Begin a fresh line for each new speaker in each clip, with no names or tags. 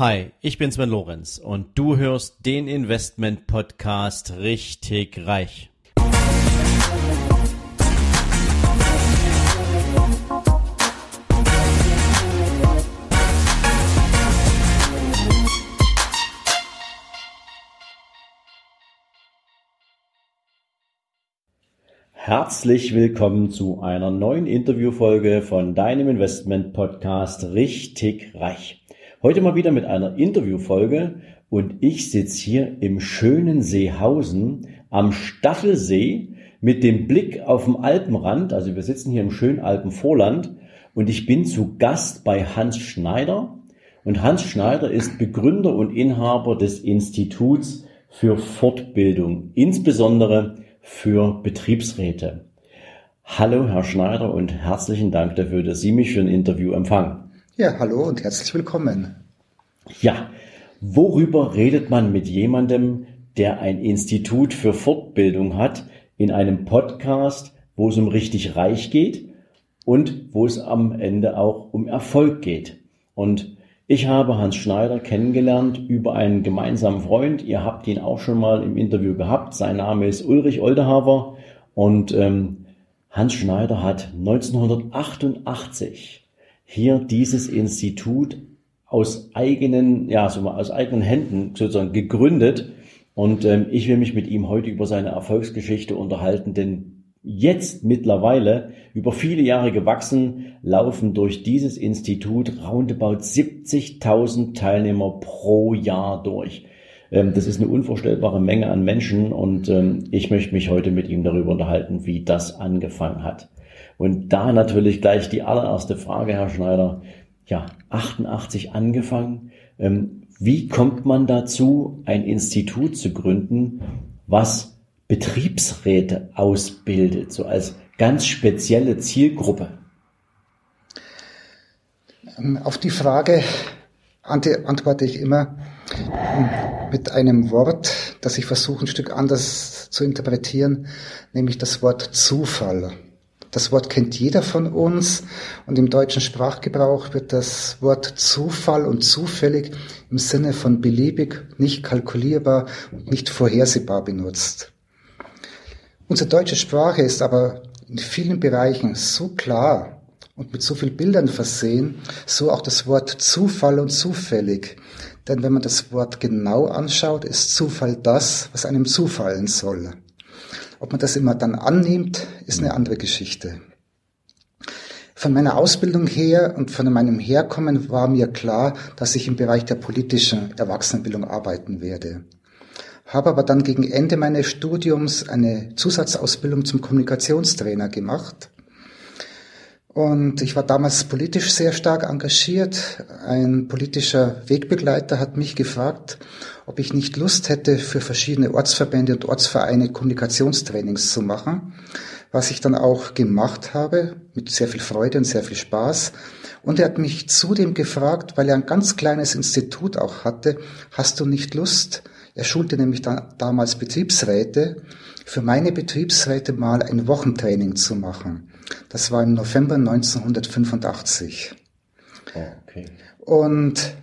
Hi, ich bin Sven Lorenz und du hörst den Investment Podcast richtig reich. Herzlich willkommen zu einer neuen Interviewfolge von deinem Investment Podcast richtig reich. Heute mal wieder mit einer Interviewfolge und ich sitze hier im schönen Seehausen am Staffelsee mit dem Blick auf dem Alpenrand. Also wir sitzen hier im schönen Alpenvorland und ich bin zu Gast bei Hans Schneider. Und Hans Schneider ist Begründer und Inhaber des Instituts für Fortbildung, insbesondere für Betriebsräte. Hallo, Herr Schneider, und herzlichen Dank dafür, dass Sie mich für ein Interview empfangen.
Ja, hallo und herzlich willkommen.
Ja, worüber redet man mit jemandem, der ein Institut für Fortbildung hat, in einem Podcast, wo es um richtig reich geht und wo es am Ende auch um Erfolg geht? Und ich habe Hans Schneider kennengelernt über einen gemeinsamen Freund. Ihr habt ihn auch schon mal im Interview gehabt. Sein Name ist Ulrich Oldehaver und ähm, Hans Schneider hat 1988 hier dieses Institut aus eigenen, ja, aus eigenen Händen sozusagen gegründet. Und ähm, ich will mich mit ihm heute über seine Erfolgsgeschichte unterhalten, denn jetzt mittlerweile über viele Jahre gewachsen, laufen durch dieses Institut roundabout 70.000 Teilnehmer pro Jahr durch. Ähm, das ist eine unvorstellbare Menge an Menschen und ähm, ich möchte mich heute mit ihm darüber unterhalten, wie das angefangen hat. Und da natürlich gleich die allererste Frage, Herr Schneider. Ja, 88 angefangen. Ähm, wie kommt man dazu, ein Institut zu gründen, was Betriebsräte ausbildet, so als ganz spezielle Zielgruppe?
Ähm, auf die Frage antworte ich immer mit einem Wort, das ich versuche ein Stück anders zu interpretieren, nämlich das Wort Zufall. Das Wort kennt jeder von uns und im deutschen Sprachgebrauch wird das Wort Zufall und zufällig im Sinne von beliebig, nicht kalkulierbar und nicht vorhersehbar benutzt. Unsere deutsche Sprache ist aber in vielen Bereichen so klar und mit so vielen Bildern versehen, so auch das Wort Zufall und zufällig. Denn wenn man das Wort genau anschaut, ist Zufall das, was einem zufallen soll. Ob man das immer dann annimmt, ist eine andere Geschichte. Von meiner Ausbildung her und von meinem Herkommen war mir klar, dass ich im Bereich der politischen Erwachsenenbildung arbeiten werde. Habe aber dann gegen Ende meines Studiums eine Zusatzausbildung zum Kommunikationstrainer gemacht und ich war damals politisch sehr stark engagiert. Ein politischer Wegbegleiter hat mich gefragt, ob ich nicht Lust hätte, für verschiedene Ortsverbände und Ortsvereine Kommunikationstrainings zu machen, was ich dann auch gemacht habe, mit sehr viel Freude und sehr viel Spaß. Und er hat mich zudem gefragt, weil er ein ganz kleines Institut auch hatte, hast du nicht Lust, er schulte nämlich da, damals Betriebsräte, für meine Betriebsräte mal ein Wochentraining zu machen. Das war im November 1985. Oh, okay. Und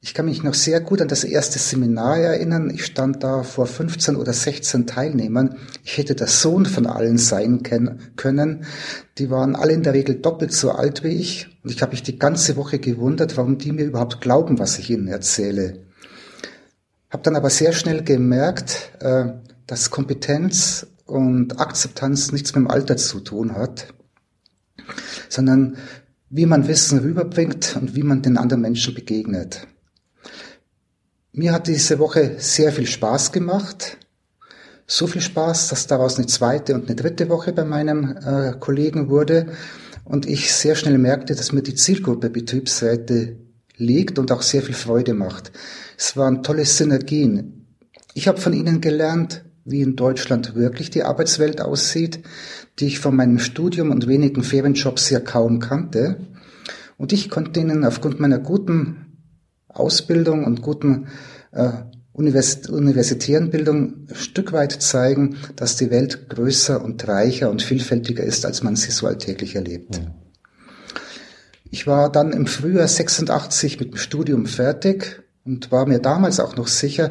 ich kann mich noch sehr gut an das erste Seminar erinnern. Ich stand da vor 15 oder 16 Teilnehmern. Ich hätte der Sohn von allen sein können. Die waren alle in der Regel doppelt so alt wie ich. Und ich habe mich die ganze Woche gewundert, warum die mir überhaupt glauben, was ich ihnen erzähle. Habe dann aber sehr schnell gemerkt, äh, dass Kompetenz und Akzeptanz nichts mit dem Alter zu tun hat, sondern wie man Wissen rüberbringt und wie man den anderen Menschen begegnet. Mir hat diese Woche sehr viel Spaß gemacht. So viel Spaß, dass daraus eine zweite und eine dritte Woche bei meinem äh, Kollegen wurde und ich sehr schnell merkte, dass mir die Zielgruppe Betriebsräte liegt und auch sehr viel Freude macht. Es waren tolle Synergien. Ich habe von ihnen gelernt, wie in Deutschland wirklich die Arbeitswelt aussieht, die ich von meinem Studium und wenigen Ferienjobs ja kaum kannte. Und ich konnte ihnen aufgrund meiner guten Ausbildung und guten äh, Univers universitären Bildung ein Stück weit zeigen, dass die Welt größer und reicher und vielfältiger ist, als man sie so alltäglich erlebt. Ja. Ich war dann im Frühjahr 86 mit dem Studium fertig und war mir damals auch noch sicher,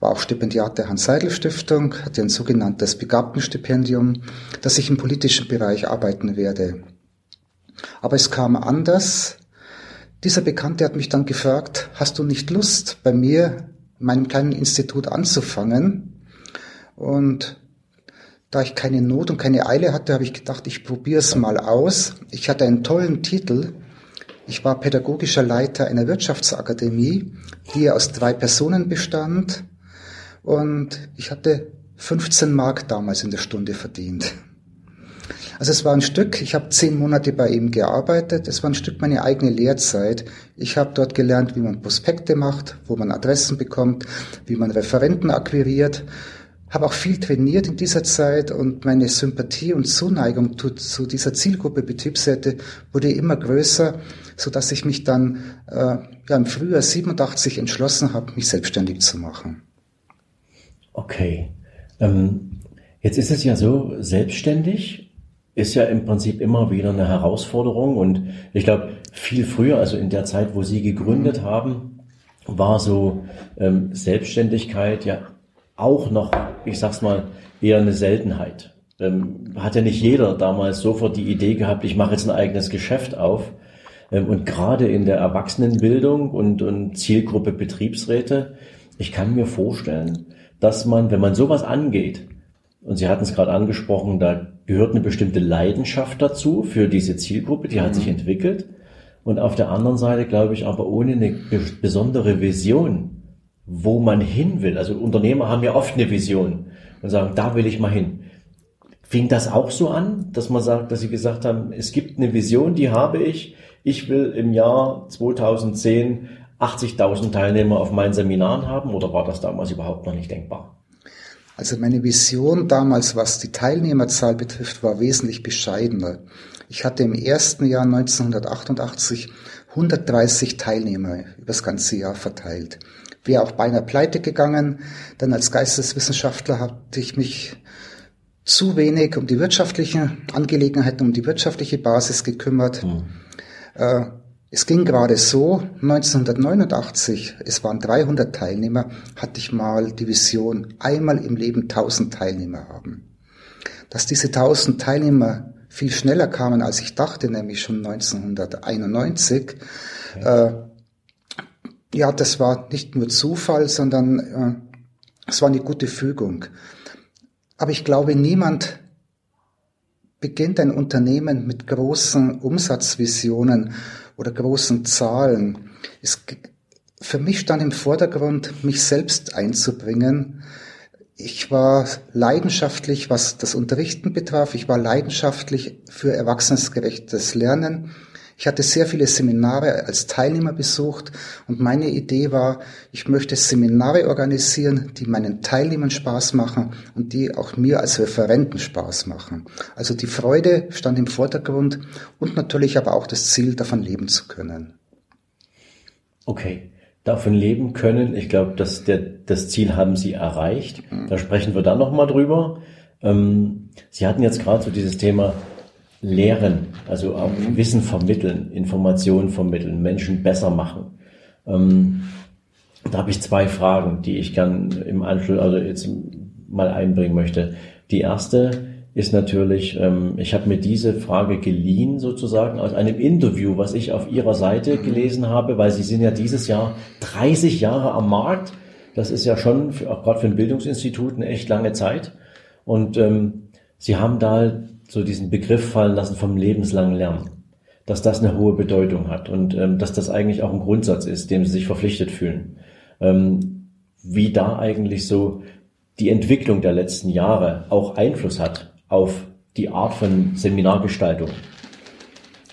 war auch Stipendiat der Hans-Seidel-Stiftung, hatte ein sogenanntes Begabtenstipendium, dass ich im politischen Bereich arbeiten werde. Aber es kam anders. Dieser Bekannte hat mich dann gefragt, hast du nicht Lust, bei mir, in meinem kleinen Institut anzufangen? Und da ich keine Not und keine Eile hatte, habe ich gedacht, ich probiere es mal aus. Ich hatte einen tollen Titel. Ich war pädagogischer Leiter einer Wirtschaftsakademie, die aus drei Personen bestand. Und ich hatte 15 Mark damals in der Stunde verdient. Also es war ein Stück, ich habe zehn Monate bei ihm gearbeitet, es war ein Stück meine eigene Lehrzeit. Ich habe dort gelernt, wie man Prospekte macht, wo man Adressen bekommt, wie man Referenten akquiriert habe auch viel trainiert in dieser Zeit und meine Sympathie und Zuneigung zu, zu dieser Zielgruppe Betriebsräte wurde immer größer, so dass ich mich dann äh, ja, im Frühjahr 87 entschlossen habe, mich selbstständig zu machen.
Okay. Ähm, jetzt ist es ja so, selbstständig ist ja im Prinzip immer wieder eine Herausforderung und ich glaube, viel früher, also in der Zeit, wo Sie gegründet mhm. haben, war so ähm, Selbstständigkeit ja auch noch, ich sag's mal, eher eine Seltenheit. Ähm, hat ja nicht jeder damals sofort die Idee gehabt, ich mache jetzt ein eigenes Geschäft auf. Ähm, und gerade in der Erwachsenenbildung und, und Zielgruppe Betriebsräte, ich kann mir vorstellen, dass man, wenn man sowas angeht, und Sie hatten es gerade angesprochen, da gehört eine bestimmte Leidenschaft dazu für diese Zielgruppe, die hat sich mhm. entwickelt. Und auf der anderen Seite glaube ich aber ohne eine besondere Vision wo man hin will. Also Unternehmer haben ja oft eine Vision und sagen, da will ich mal hin. Fing das auch so an, dass man sagt, dass sie gesagt haben, es gibt eine Vision, die habe ich. Ich will im Jahr 2010 80.000 Teilnehmer auf meinen Seminaren haben oder war das damals überhaupt noch nicht denkbar?
Also meine Vision damals, was die Teilnehmerzahl betrifft, war wesentlich bescheidener. Ich hatte im ersten Jahr 1988 130 Teilnehmer übers ganze Jahr verteilt wäre auch beinahe pleite gegangen, denn als Geisteswissenschaftler hatte ich mich zu wenig um die wirtschaftlichen Angelegenheiten, um die wirtschaftliche Basis gekümmert. Mhm. Äh, es ging gerade so, 1989, es waren 300 Teilnehmer, hatte ich mal die Vision, einmal im Leben 1000 Teilnehmer haben. Dass diese 1000 Teilnehmer viel schneller kamen, als ich dachte, nämlich schon 1991, okay. äh, ja, das war nicht nur Zufall, sondern äh, es war eine gute Fügung. Aber ich glaube, niemand beginnt ein Unternehmen mit großen Umsatzvisionen oder großen Zahlen. Es, für mich stand im Vordergrund, mich selbst einzubringen. Ich war leidenschaftlich, was das Unterrichten betraf. Ich war leidenschaftlich für erwachsenesgerechtes Lernen. Ich hatte sehr viele Seminare als Teilnehmer besucht und meine Idee war, ich möchte Seminare organisieren, die meinen Teilnehmern Spaß machen und die auch mir als Referenten Spaß machen. Also die Freude stand im Vordergrund und natürlich aber auch das Ziel, davon leben zu können.
Okay davon leben können. Ich glaube, dass der, das Ziel haben Sie erreicht. Da sprechen wir dann nochmal drüber. Ähm, Sie hatten jetzt gerade so dieses Thema lehren, also auch Wissen vermitteln, Informationen vermitteln, Menschen besser machen. Ähm, da habe ich zwei Fragen, die ich gern im Anschluss, also jetzt mal einbringen möchte. Die erste ist natürlich, ähm, ich habe mir diese Frage geliehen sozusagen aus einem Interview, was ich auf Ihrer Seite gelesen habe, weil Sie sind ja dieses Jahr 30 Jahre am Markt. Das ist ja schon, für, auch gerade für ein Bildungsinstitut, eine echt lange Zeit. Und ähm, Sie haben da so diesen Begriff fallen lassen vom lebenslangen Lernen. Dass das eine hohe Bedeutung hat und ähm, dass das eigentlich auch ein Grundsatz ist, dem sie sich verpflichtet fühlen. Ähm, wie da eigentlich so die Entwicklung der letzten Jahre auch Einfluss hat auf die Art von Seminargestaltung.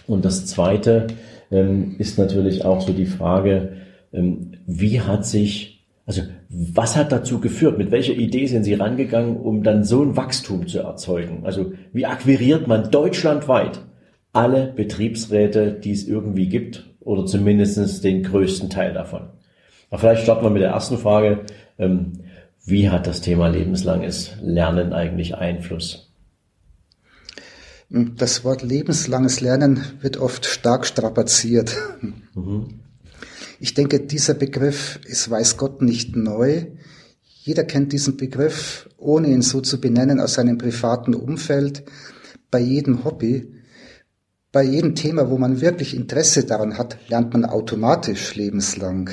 Und das Zweite ähm, ist natürlich auch so die Frage, ähm, wie hat sich also was hat dazu geführt? Mit welcher Idee sind Sie rangegangen, um dann so ein Wachstum zu erzeugen? Also wie akquiriert man deutschlandweit alle Betriebsräte, die es irgendwie gibt oder zumindest den größten Teil davon? Aber vielleicht starten wir mit der ersten Frage. Ähm, wie hat das Thema lebenslanges Lernen eigentlich Einfluss?
Das Wort lebenslanges Lernen wird oft stark strapaziert. Mhm. Ich denke, dieser Begriff ist weiß Gott nicht neu. Jeder kennt diesen Begriff, ohne ihn so zu benennen, aus seinem privaten Umfeld, bei jedem Hobby. Bei jedem Thema, wo man wirklich Interesse daran hat, lernt man automatisch lebenslang.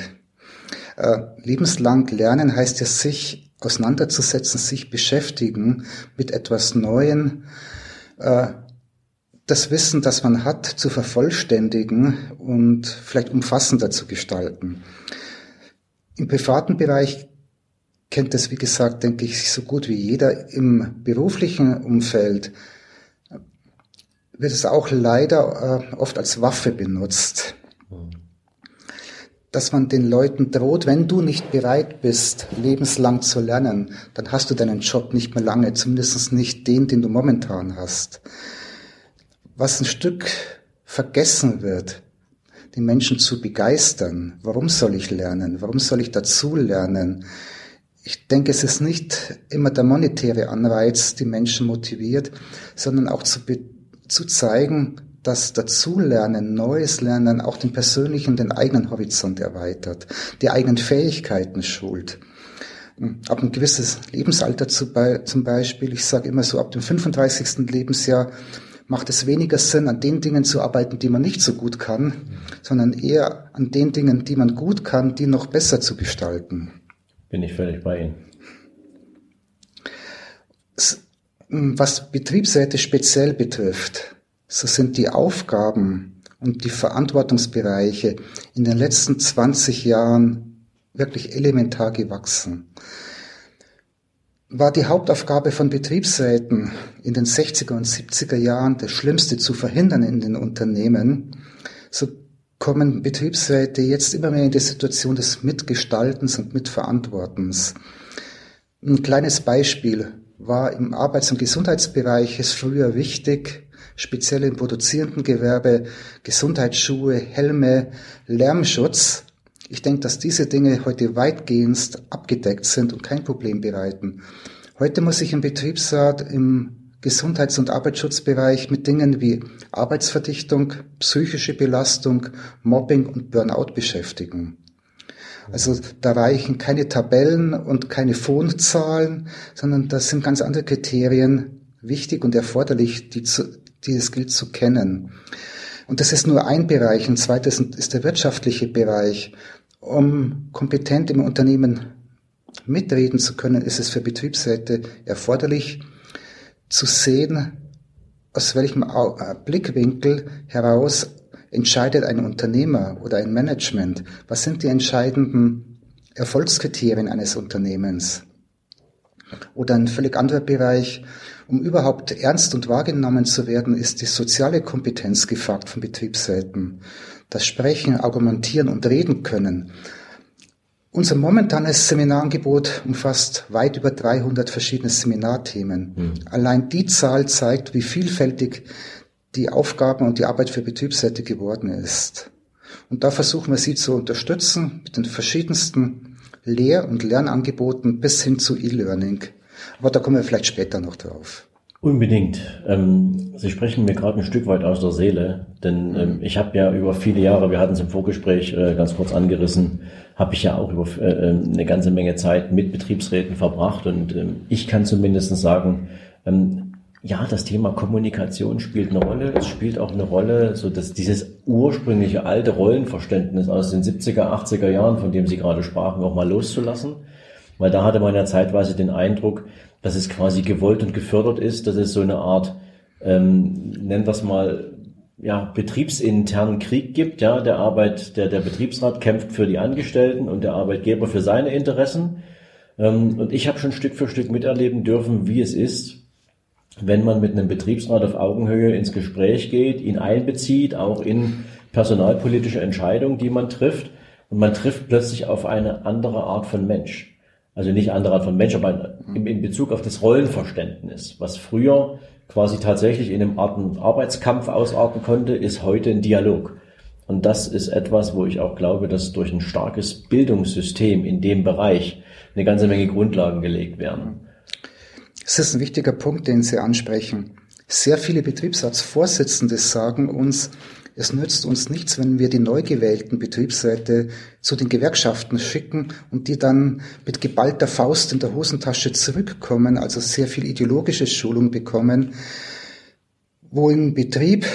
Äh, lebenslang lernen heißt ja sich auseinanderzusetzen, sich beschäftigen mit etwas Neuem, äh, das Wissen, das man hat, zu vervollständigen und vielleicht umfassender zu gestalten. Im privaten Bereich kennt das, wie gesagt, denke ich, so gut wie jeder. Im beruflichen Umfeld wird es auch leider äh, oft als Waffe benutzt. Dass man den Leuten droht, wenn du nicht bereit bist, lebenslang zu lernen, dann hast du deinen Job nicht mehr lange, zumindest nicht den, den du momentan hast was ein Stück vergessen wird, die Menschen zu begeistern. Warum soll ich lernen? Warum soll ich dazu lernen? Ich denke, es ist nicht immer der monetäre Anreiz, die Menschen motiviert, sondern auch zu, zu zeigen, dass Dazulernen, Neues Lernen auch den persönlichen, den eigenen Horizont erweitert, die eigenen Fähigkeiten schult. Ab ein gewisses Lebensalter zum Beispiel, ich sage immer so, ab dem 35. Lebensjahr macht es weniger Sinn, an den Dingen zu arbeiten, die man nicht so gut kann, sondern eher an den Dingen, die man gut kann, die noch besser zu gestalten.
Bin ich völlig bei Ihnen.
Was Betriebsräte speziell betrifft, so sind die Aufgaben und die Verantwortungsbereiche in den letzten 20 Jahren wirklich elementar gewachsen war die Hauptaufgabe von Betriebsräten in den 60er und 70er Jahren, das Schlimmste zu verhindern in den Unternehmen, so kommen Betriebsräte jetzt immer mehr in die Situation des Mitgestaltens und Mitverantwortens. Ein kleines Beispiel war im Arbeits- und Gesundheitsbereich es früher wichtig, speziell im produzierenden Gewerbe, Gesundheitsschuhe, Helme, Lärmschutz ich denke, dass diese Dinge heute weitgehend abgedeckt sind und kein Problem bereiten. Heute muss sich ein Betriebsrat im Gesundheits- und Arbeitsschutzbereich mit Dingen wie Arbeitsverdichtung, psychische Belastung, Mobbing und Burnout beschäftigen. Also da reichen keine Tabellen und keine Phonzahlen, sondern das sind ganz andere Kriterien wichtig und erforderlich, die, zu, die es gilt zu kennen. Und das ist nur ein Bereich. Ein zweites ist der wirtschaftliche Bereich. Um kompetent im Unternehmen mitreden zu können, ist es für Betriebsräte erforderlich zu sehen, aus welchem äh, Blickwinkel heraus entscheidet ein Unternehmer oder ein Management. Was sind die entscheidenden Erfolgskriterien eines Unternehmens? Oder ein völlig anderer Bereich, um überhaupt ernst und wahrgenommen zu werden, ist die soziale Kompetenz gefragt von Betriebsräten das Sprechen, Argumentieren und Reden können. Unser momentanes Seminarangebot umfasst weit über 300 verschiedene Seminarthemen. Mhm. Allein die Zahl zeigt, wie vielfältig die Aufgaben und die Arbeit für Betriebsräte geworden ist. Und da versuchen wir sie zu unterstützen mit den verschiedensten Lehr- und Lernangeboten bis hin zu E-Learning. Aber da kommen wir vielleicht später noch drauf.
Unbedingt. Ähm, Sie sprechen mir gerade ein Stück weit aus der Seele, denn ähm, ich habe ja über viele Jahre, wir hatten es im Vorgespräch äh, ganz kurz angerissen, habe ich ja auch über äh, ähm, eine ganze Menge Zeit mit Betriebsräten verbracht und ähm, ich kann zumindest sagen, ähm, ja, das Thema Kommunikation spielt eine Rolle. Es spielt auch eine Rolle, so dass dieses ursprüngliche alte Rollenverständnis aus den 70er, 80er Jahren, von dem Sie gerade sprachen, auch mal loszulassen. Weil da hatte man ja zeitweise den Eindruck, dass es quasi gewollt und gefördert ist, dass es so eine Art, ähm, nennen wir es mal, ja, betriebsinternen Krieg gibt, ja, der Arbeit, der, der Betriebsrat kämpft für die Angestellten und der Arbeitgeber für seine Interessen. Ähm, und ich habe schon Stück für Stück miterleben dürfen, wie es ist, wenn man mit einem Betriebsrat auf Augenhöhe ins Gespräch geht, ihn einbezieht, auch in personalpolitische Entscheidungen, die man trifft, und man trifft plötzlich auf eine andere Art von Mensch. Also nicht andere Art von Mensch, aber in, in Bezug auf das Rollenverständnis. Was früher quasi tatsächlich in einem Art Arbeitskampf ausarten konnte, ist heute ein Dialog. Und das ist etwas, wo ich auch glaube, dass durch ein starkes Bildungssystem in dem Bereich eine ganze Menge Grundlagen gelegt werden.
Es ist ein wichtiger Punkt, den Sie ansprechen. Sehr viele Betriebsratsvorsitzende sagen uns, es nützt uns nichts, wenn wir die neu gewählten Betriebsräte zu den Gewerkschaften schicken und die dann mit geballter Faust in der Hosentasche zurückkommen, also sehr viel ideologische Schulung bekommen, wo im Betrieb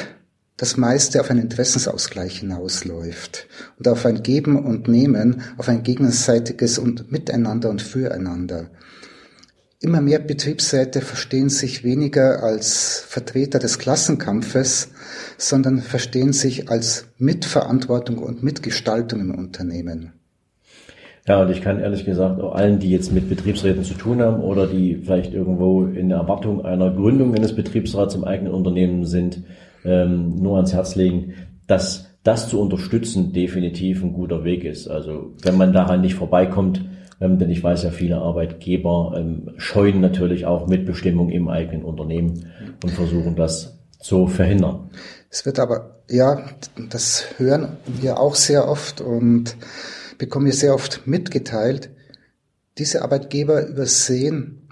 das meiste auf einen Interessensausgleich hinausläuft und auf ein Geben und Nehmen, auf ein gegenseitiges und Miteinander und Füreinander. Immer mehr Betriebsräte verstehen sich weniger als Vertreter des Klassenkampfes, sondern verstehen sich als Mitverantwortung und Mitgestaltung im Unternehmen.
Ja, und ich kann ehrlich gesagt auch allen, die jetzt mit Betriebsräten zu tun haben oder die vielleicht irgendwo in Erwartung einer Gründung eines Betriebsrats im eigenen Unternehmen sind, ähm, nur ans Herz legen, dass das zu unterstützen definitiv ein guter Weg ist. Also wenn man daran nicht vorbeikommt, ähm, denn ich weiß ja, viele Arbeitgeber ähm, scheuen natürlich auch Mitbestimmung im eigenen Unternehmen und versuchen das zu verhindern.
Es wird aber, ja, das hören wir auch sehr oft und bekommen wir sehr oft mitgeteilt. Diese Arbeitgeber übersehen,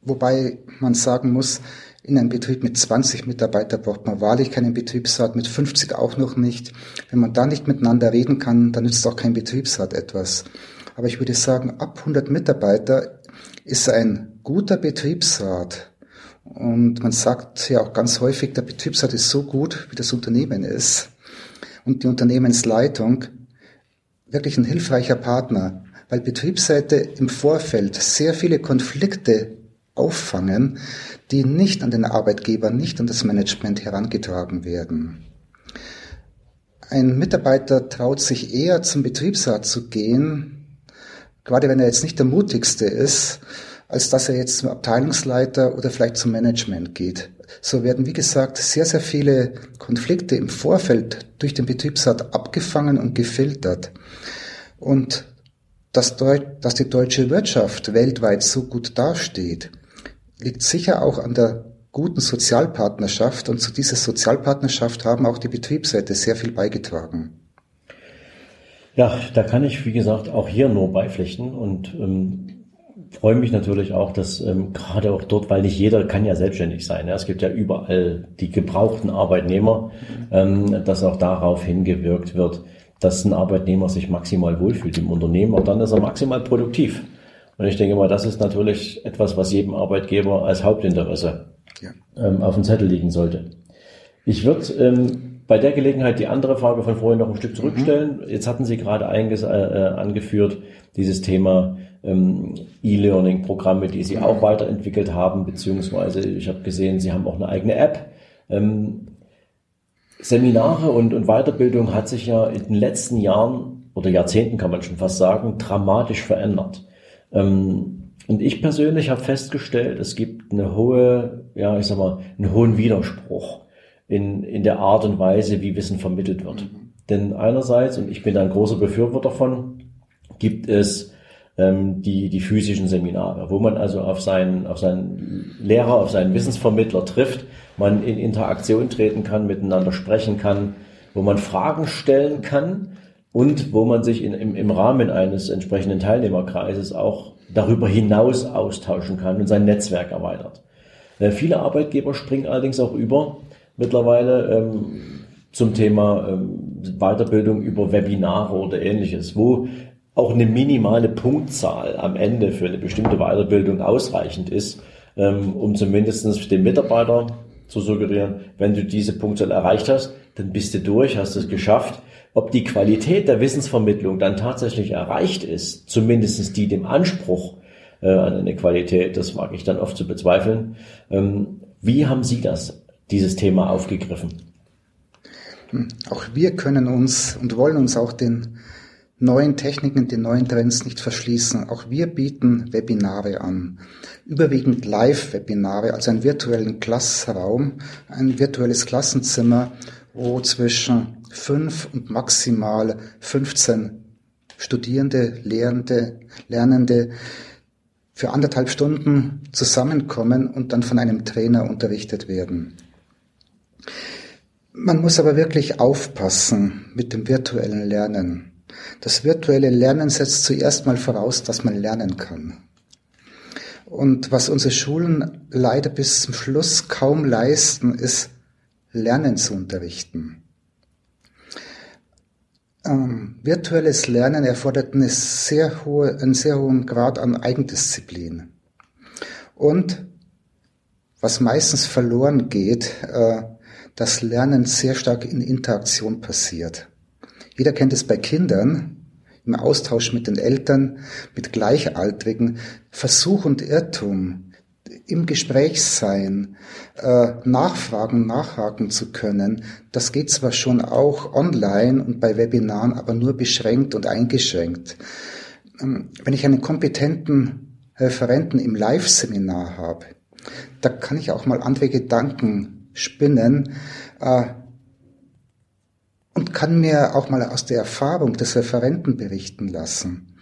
wobei man sagen muss, in einem Betrieb mit 20 Mitarbeitern braucht man wahrlich keinen Betriebsrat, mit 50 auch noch nicht. Wenn man da nicht miteinander reden kann, dann nützt auch kein Betriebsrat etwas. Aber ich würde sagen, ab 100 Mitarbeiter ist ein guter Betriebsrat. Und man sagt ja auch ganz häufig, der Betriebsrat ist so gut, wie das Unternehmen ist. Und die Unternehmensleitung wirklich ein hilfreicher Partner, weil Betriebsräte im Vorfeld sehr viele Konflikte auffangen, die nicht an den Arbeitgeber, nicht an das Management herangetragen werden. Ein Mitarbeiter traut sich eher zum Betriebsrat zu gehen, gerade wenn er jetzt nicht der mutigste ist, als dass er jetzt zum Abteilungsleiter oder vielleicht zum Management geht. So werden, wie gesagt, sehr, sehr viele Konflikte im Vorfeld durch den Betriebsrat abgefangen und gefiltert. Und dass, dass die deutsche Wirtschaft weltweit so gut dasteht, liegt sicher auch an der guten Sozialpartnerschaft und zu dieser Sozialpartnerschaft haben auch die Betriebsräte sehr viel beigetragen.
Ja, da kann ich, wie gesagt, auch hier nur beipflichten und ähm, freue mich natürlich auch, dass ähm, gerade auch dort, weil nicht jeder kann ja selbstständig sein. Ja, es gibt ja überall die gebrauchten Arbeitnehmer, ähm, dass auch darauf hingewirkt wird, dass ein Arbeitnehmer sich maximal wohlfühlt im Unternehmen und dann ist er maximal produktiv. Und ich denke mal, das ist natürlich etwas, was jedem Arbeitgeber als Hauptinteresse ja. ähm, auf dem Zettel liegen sollte. Ich würde ähm, bei der Gelegenheit die andere Frage von vorhin noch ein Stück zurückstellen. Mhm. Jetzt hatten Sie gerade äh, äh, angeführt, dieses Thema ähm, E-Learning-Programme, die Sie auch weiterentwickelt haben, beziehungsweise ich habe gesehen, Sie haben auch eine eigene App. Ähm, Seminare und, und Weiterbildung hat sich ja in den letzten Jahren oder Jahrzehnten kann man schon fast sagen, dramatisch verändert. Ähm, und ich persönlich habe festgestellt, es gibt eine hohe, ja, ich sag mal, einen hohen Widerspruch in, in der Art und Weise, wie Wissen vermittelt wird. Mhm. Denn einerseits, und ich bin ein großer Befürworter von, gibt es ähm, die, die physischen Seminare, wo man also auf seinen, auf seinen Lehrer, auf seinen Wissensvermittler trifft, man in Interaktion treten kann, miteinander sprechen kann, wo man Fragen stellen kann und wo man sich in, im, im Rahmen eines entsprechenden Teilnehmerkreises auch darüber hinaus austauschen kann und sein Netzwerk erweitert. Äh, viele Arbeitgeber springen allerdings auch über mittlerweile ähm, zum Thema ähm, Weiterbildung über Webinare oder ähnliches, wo auch eine minimale Punktzahl am Ende für eine bestimmte Weiterbildung ausreichend ist, ähm, um zumindest dem Mitarbeiter zu suggerieren, wenn du diese Punktzahl erreicht hast, dann bist du durch, hast es geschafft ob die Qualität der Wissensvermittlung dann tatsächlich erreicht ist, zumindest die dem Anspruch äh, an eine Qualität, das mag ich dann oft zu bezweifeln. Ähm, wie haben Sie das, dieses Thema aufgegriffen?
Hm, auch wir können uns und wollen uns auch den neuen Techniken, den neuen Trends nicht verschließen. Auch wir bieten Webinare an. Überwiegend Live-Webinare, also einen virtuellen Klassraum, ein virtuelles Klassenzimmer, wo zwischen fünf und maximal 15 Studierende, Lehrende, Lernende für anderthalb Stunden zusammenkommen und dann von einem Trainer unterrichtet werden. Man muss aber wirklich aufpassen mit dem virtuellen Lernen. Das virtuelle Lernen setzt zuerst mal voraus, dass man lernen kann. Und was unsere Schulen leider bis zum Schluss kaum leisten, ist Lernen zu unterrichten. ähm, virtuelles Lernen erfordert eine sehr hohe, einen sehr hohen Grad an Eigendisziplin. Und was meistens verloren geht, äh, dass Lernen sehr stark in Interaktion passiert. Jeder kennt es bei Kindern, im Austausch mit den Eltern, mit Gleichaltrigen, Versuch und Irrtum, im Gespräch sein, äh, nachfragen, nachhaken zu können. Das geht zwar schon auch online und bei Webinaren, aber nur beschränkt und eingeschränkt. Ähm, wenn ich einen kompetenten Referenten im Live-Seminar habe, da kann ich auch mal andere Gedanken spinnen, äh, und kann mir auch mal aus der Erfahrung des Referenten berichten lassen.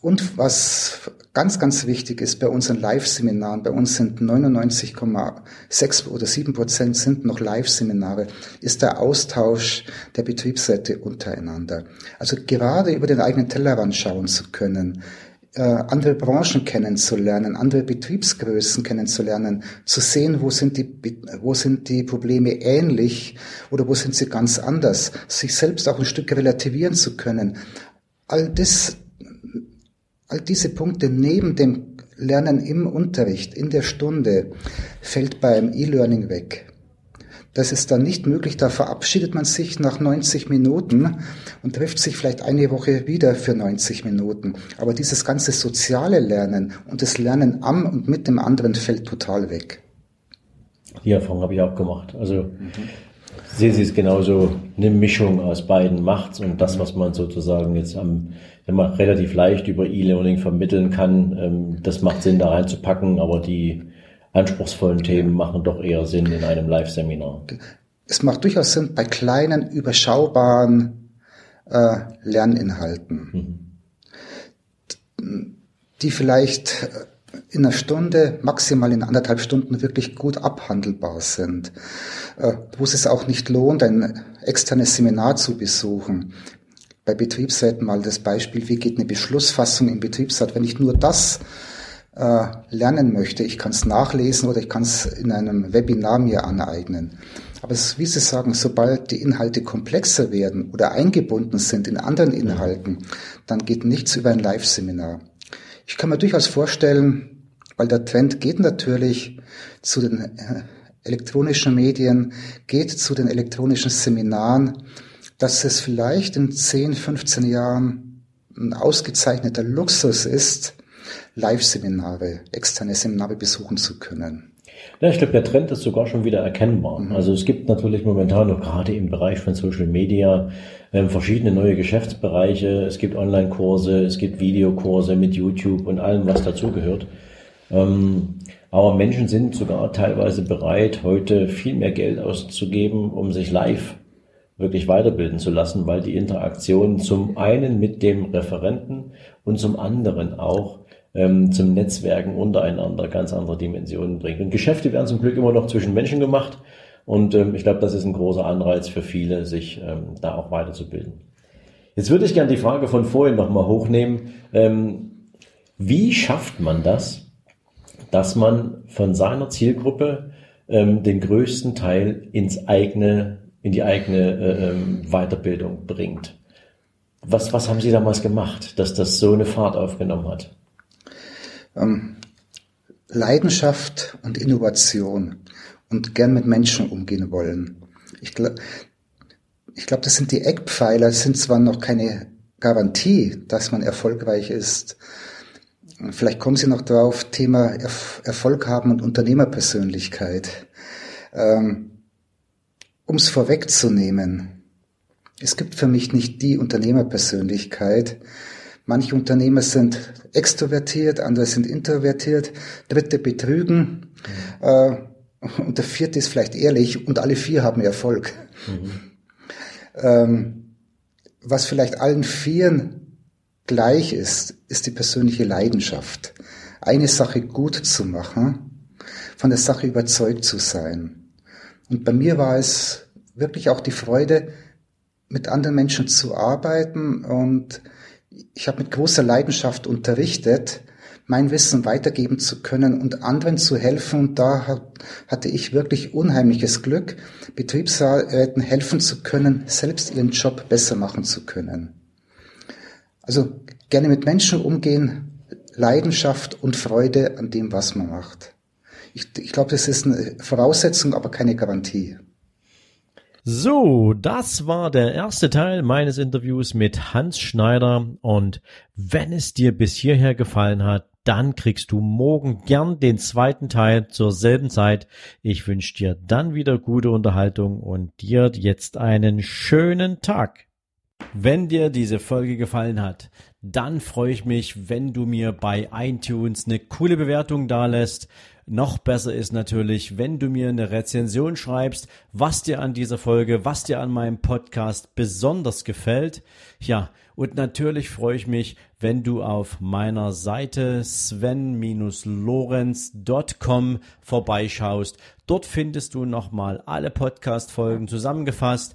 Und was ganz, ganz wichtig ist bei unseren Live-Seminaren, bei uns sind 99,6 oder 7 Prozent sind noch Live-Seminare, ist der Austausch der Betriebsräte untereinander. Also gerade über den eigenen Tellerrand schauen zu können, äh, andere Branchen kennenzulernen, andere Betriebsgrößen kennenzulernen, zu sehen, wo sind die, wo sind die Probleme ähnlich oder wo sind sie ganz anders, sich selbst auch ein Stück relativieren zu können. All das, all diese Punkte neben dem Lernen im Unterricht, in der Stunde, fällt beim E-Learning weg. Das ist dann nicht möglich. Da verabschiedet man sich nach 90 Minuten und trifft sich vielleicht eine Woche wieder für 90 Minuten. Aber dieses ganze soziale Lernen und das Lernen am und mit dem anderen fällt total weg.
Die Erfahrung habe ich auch gemacht. Also mhm. sehen Sie es genauso, eine Mischung aus beiden macht's und das, was man sozusagen jetzt am immer relativ leicht über E-Learning vermitteln kann, ähm, das macht Sinn, da reinzupacken, aber die anspruchsvollen Themen machen doch eher Sinn in einem Live-Seminar.
Es macht durchaus Sinn bei kleinen, überschaubaren äh, Lerninhalten, mhm. die vielleicht in einer Stunde, maximal in anderthalb Stunden wirklich gut abhandelbar sind, äh, wo es auch nicht lohnt, ein externes Seminar zu besuchen. Bei Betriebsräten mal das Beispiel, wie geht eine Beschlussfassung im Betriebsrat, wenn ich nur das äh, lernen möchte. Ich kann es nachlesen oder ich kann es in einem Webinar mir aneignen. Aber es wie Sie sagen, sobald die Inhalte komplexer werden oder eingebunden sind in anderen Inhalten, dann geht nichts über ein Live-Seminar. Ich kann mir durchaus vorstellen, weil der Trend geht natürlich zu den äh, elektronischen Medien, geht zu den elektronischen Seminaren, dass es vielleicht in 10, 15 Jahren ein ausgezeichneter Luxus ist, Live-Seminare, externe Seminare besuchen zu können.
Ja, ich glaube, der Trend ist sogar schon wieder erkennbar. Mhm. Also es gibt natürlich momentan noch gerade im Bereich von Social Media äh, verschiedene neue Geschäftsbereiche. Es gibt Online-Kurse, es gibt Videokurse mit YouTube und allem, was dazugehört. Ähm, aber Menschen sind sogar teilweise bereit, heute viel mehr Geld auszugeben, um sich live wirklich weiterbilden zu lassen, weil die Interaktion zum einen mit dem Referenten und zum anderen auch ähm, zum Netzwerken untereinander ganz andere Dimensionen bringt. Und Geschäfte werden zum Glück immer noch zwischen Menschen gemacht. Und ähm, ich glaube, das ist ein großer Anreiz für viele, sich ähm, da auch weiterzubilden. Jetzt würde ich gerne die Frage von vorhin nochmal hochnehmen. Ähm, wie schafft man das, dass man von seiner Zielgruppe ähm, den größten Teil ins eigene, in die eigene äh, ähm, Weiterbildung bringt? Was, was haben Sie damals gemacht, dass das so eine Fahrt aufgenommen hat?
Ähm, Leidenschaft und Innovation und gern mit Menschen umgehen wollen. Ich glaube, ich glaube, das sind die Eckpfeiler, das sind zwar noch keine Garantie, dass man erfolgreich ist. Vielleicht kommen Sie noch drauf, Thema Erf Erfolg haben und Unternehmerpersönlichkeit. Ähm, um es vorwegzunehmen, es gibt für mich nicht die Unternehmerpersönlichkeit, Manche Unternehmer sind extrovertiert, andere sind introvertiert, dritte betrügen mhm. äh, und der vierte ist vielleicht ehrlich und alle vier haben Erfolg. Mhm. Ähm, was vielleicht allen vieren gleich ist, ist die persönliche Leidenschaft. Eine Sache gut zu machen, von der Sache überzeugt zu sein. Und bei mir war es wirklich auch die Freude, mit anderen Menschen zu arbeiten und ich habe mit großer Leidenschaft unterrichtet. mein Wissen weitergeben zu können und anderen zu helfen. Und da hat, hatte ich wirklich unheimliches Glück, Betriebsräten helfen zu können, selbst ihren Job besser machen zu können. Also gerne mit Menschen umgehen, Leidenschaft und Freude an dem, was man macht. Ich, ich glaube, das ist eine Voraussetzung, aber keine Garantie.
So, das war der erste Teil meines Interviews mit Hans Schneider und wenn es dir bis hierher gefallen hat, dann kriegst du morgen gern den zweiten Teil zur selben Zeit. Ich wünsche dir dann wieder gute Unterhaltung und dir jetzt einen schönen Tag. Wenn dir diese Folge gefallen hat, dann freue ich mich, wenn du mir bei iTunes eine coole Bewertung dalässt. Noch besser ist natürlich, wenn du mir eine Rezension schreibst, was dir an dieser Folge, was dir an meinem Podcast besonders gefällt. Ja, und natürlich freue ich mich, wenn du auf meiner Seite sven-lorenz.com vorbeischaust. Dort findest du nochmal alle Podcast-Folgen zusammengefasst